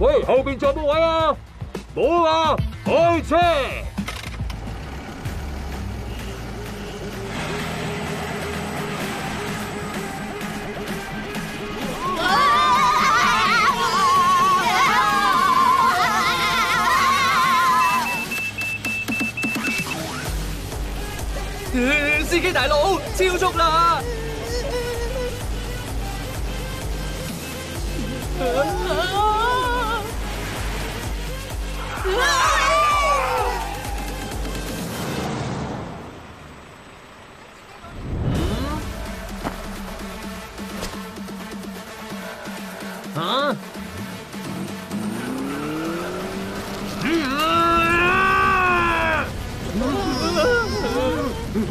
喂，后边仲有冇位啊？冇啊，开车！司机大佬，超速啦！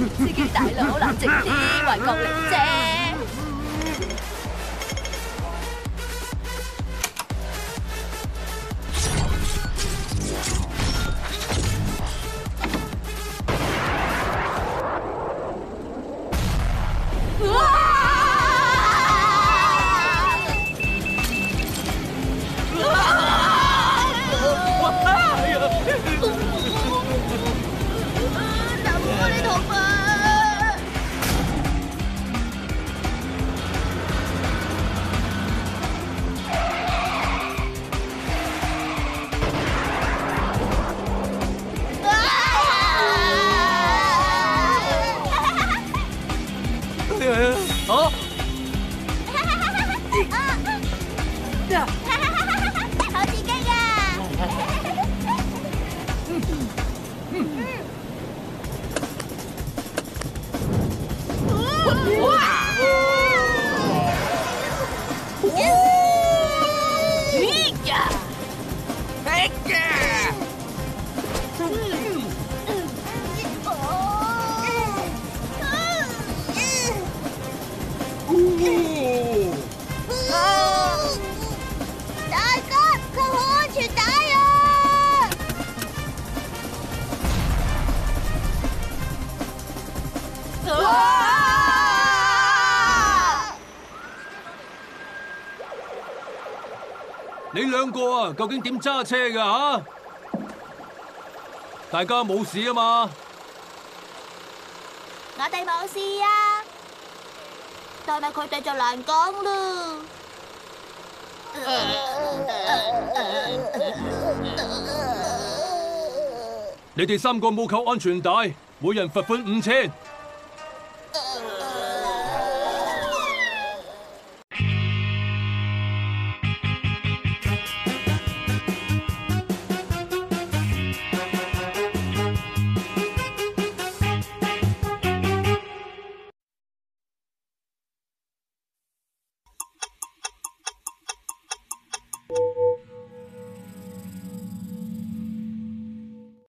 司机大怒，拉警笛，为国力啫。好。对啊。好刺激啊！嗯嗯。哇！耶！耶！你两个啊，究竟点揸车噶吓？大家冇事啊嘛，我哋冇事啊，但系佢哋就难讲咯。你哋三个冇扣安全带，每人罚款五千。